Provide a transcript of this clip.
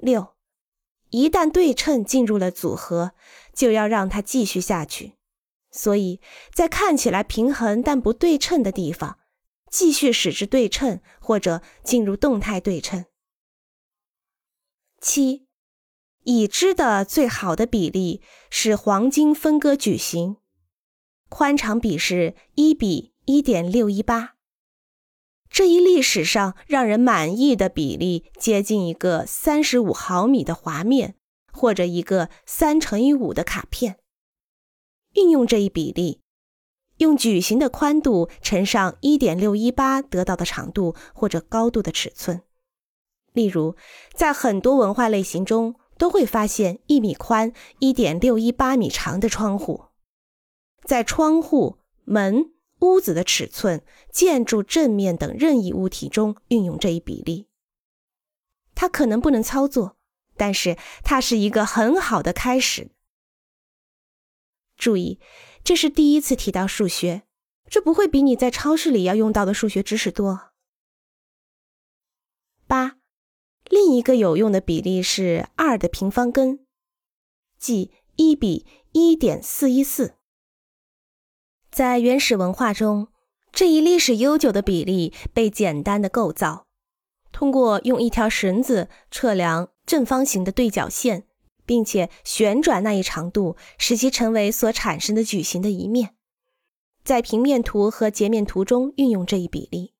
六，一旦对称进入了组合，就要让它继续下去。所以在看起来平衡但不对称的地方，继续使之对称，或者进入动态对称。七，已知的最好的比例是黄金分割矩形，宽长比是一比一点六一八。这一历史上让人满意的比例，接近一个三十五毫米的滑面，或者一个三乘以五的卡片。运用这一比例，用矩形的宽度乘上一点六一八得到的长度或者高度的尺寸。例如，在很多文化类型中，都会发现一米宽、一点六一八米长的窗户。在窗户、门。屋子的尺寸、建筑正面等任意物体中运用这一比例，它可能不能操作，但是它是一个很好的开始。注意，这是第一次提到数学，这不会比你在超市里要用到的数学知识多。八，另一个有用的比例是二的平方根，即一比一点四一四。在原始文化中，这一历史悠久的比例被简单的构造，通过用一条绳子测量正方形的对角线，并且旋转那一长度，使其成为所产生的矩形的一面。在平面图和截面图中运用这一比例。